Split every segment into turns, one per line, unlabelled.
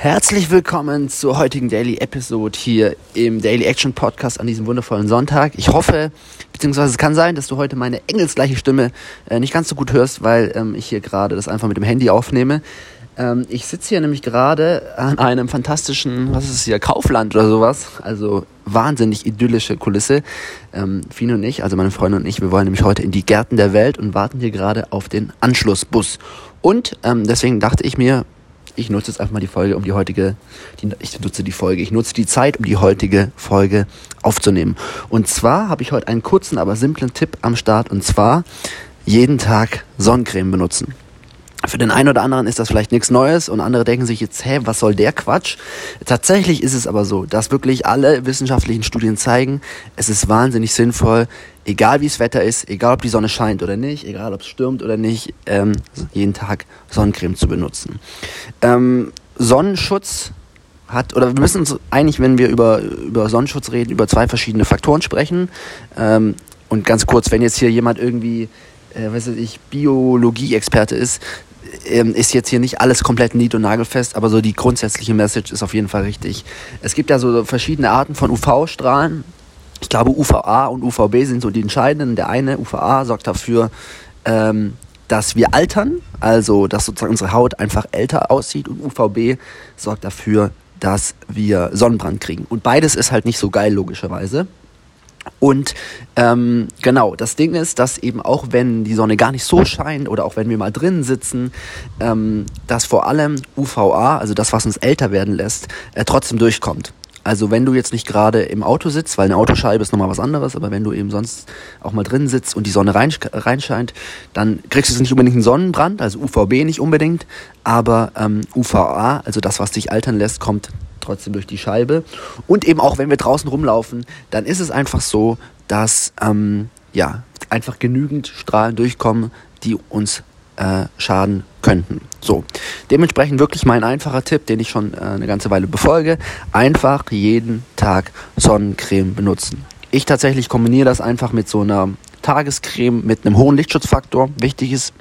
Herzlich willkommen zur heutigen Daily Episode hier im Daily Action Podcast an diesem wundervollen Sonntag. Ich hoffe, beziehungsweise es kann sein, dass du heute meine engelsgleiche Stimme äh, nicht ganz so gut hörst, weil ähm, ich hier gerade das einfach mit dem Handy aufnehme. Ähm, ich sitze hier nämlich gerade an einem fantastischen, was ist hier, Kaufland oder sowas. Also wahnsinnig idyllische Kulisse. Ähm, Fien und ich, also meine Freunde und ich, wir wollen nämlich heute in die Gärten der Welt und warten hier gerade auf den Anschlussbus. Und ähm, deswegen dachte ich mir, ich nutze jetzt einfach mal die Folge, um die heutige, die, ich nutze die Folge, ich nutze die Zeit, um die heutige Folge aufzunehmen. Und zwar habe ich heute einen kurzen, aber simplen Tipp am Start und zwar jeden Tag Sonnencreme benutzen. Für den einen oder anderen ist das vielleicht nichts Neues und andere denken sich jetzt, hä, was soll der Quatsch? Tatsächlich ist es aber so, dass wirklich alle wissenschaftlichen Studien zeigen, es ist wahnsinnig sinnvoll, egal wie es Wetter ist, egal ob die Sonne scheint oder nicht, egal ob es stürmt oder nicht, ähm, jeden Tag Sonnencreme zu benutzen. Ähm, Sonnenschutz hat, oder wir müssen uns eigentlich, wenn wir über, über Sonnenschutz reden, über zwei verschiedene Faktoren sprechen. Ähm, und ganz kurz, wenn jetzt hier jemand irgendwie, äh, weiß ich, Biologie-Experte ist, ist jetzt hier nicht alles komplett nied- und nagelfest, aber so die grundsätzliche Message ist auf jeden Fall richtig. Es gibt ja so verschiedene Arten von UV-Strahlen. Ich glaube, UVA und UVB sind so die entscheidenden. Der eine, UVA, sorgt dafür, ähm, dass wir altern, also dass sozusagen unsere Haut einfach älter aussieht und UVB sorgt dafür, dass wir Sonnenbrand kriegen. Und beides ist halt nicht so geil, logischerweise. Und ähm, genau, das Ding ist, dass eben auch wenn die Sonne gar nicht so scheint oder auch wenn wir mal drinnen sitzen, ähm, dass vor allem UVA, also das, was uns älter werden lässt, äh, trotzdem durchkommt. Also wenn du jetzt nicht gerade im Auto sitzt, weil eine Autoscheibe ist nochmal was anderes, aber wenn du eben sonst auch mal drin sitzt und die Sonne rein, reinscheint, dann kriegst du nicht unbedingt einen Sonnenbrand, also UVB nicht unbedingt, aber ähm, UVA, also das, was dich altern lässt, kommt trotzdem durch die Scheibe. Und eben auch, wenn wir draußen rumlaufen, dann ist es einfach so, dass ähm, ja, einfach genügend Strahlen durchkommen, die uns äh, schaden könnten. So, dementsprechend wirklich mein einfacher Tipp, den ich schon äh, eine ganze Weile befolge, einfach jeden Tag Sonnencreme benutzen. Ich tatsächlich kombiniere das einfach mit so einer Tagescreme mit einem hohen Lichtschutzfaktor. Wichtig ist,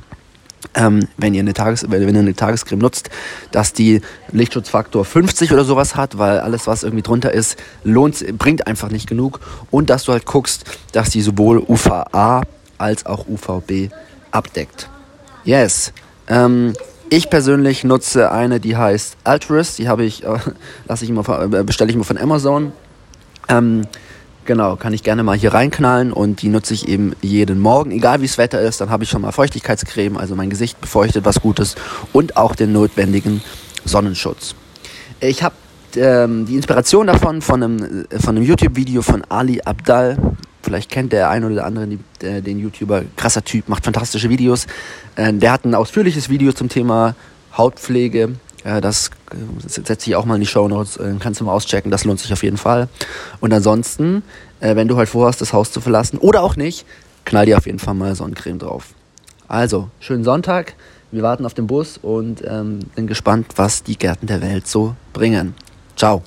ähm, wenn, ihr eine Tages wenn ihr eine Tagescreme nutzt, dass die Lichtschutzfaktor 50 oder sowas hat, weil alles, was irgendwie drunter ist, lohnt, bringt einfach nicht genug. Und dass du halt guckst, dass die sowohl UVA als auch UVB abdeckt. Yes. Ähm, ich persönlich nutze eine, die heißt Altruist. Die habe ich, äh, ich immer, äh, bestelle ich immer von Amazon. Ähm, Genau, kann ich gerne mal hier reinknallen und die nutze ich eben jeden Morgen, egal wie das Wetter ist, dann habe ich schon mal Feuchtigkeitscreme, also mein Gesicht befeuchtet, was Gutes und auch den notwendigen Sonnenschutz. Ich habe ähm, die Inspiration davon von einem, äh, von einem YouTube-Video von Ali Abdal. Vielleicht kennt der ein oder andere den YouTuber, krasser Typ, macht fantastische Videos. Äh, der hat ein ausführliches Video zum Thema Hautpflege ja, das, das setze ich auch mal in die Show Notes. Äh, kannst du mal auschecken, das lohnt sich auf jeden Fall. Und ansonsten, äh, wenn du halt vorhast, das Haus zu verlassen oder auch nicht, knall dir auf jeden Fall mal Sonnencreme drauf. Also, schönen Sonntag. Wir warten auf den Bus und ähm, bin gespannt, was die Gärten der Welt so bringen. Ciao.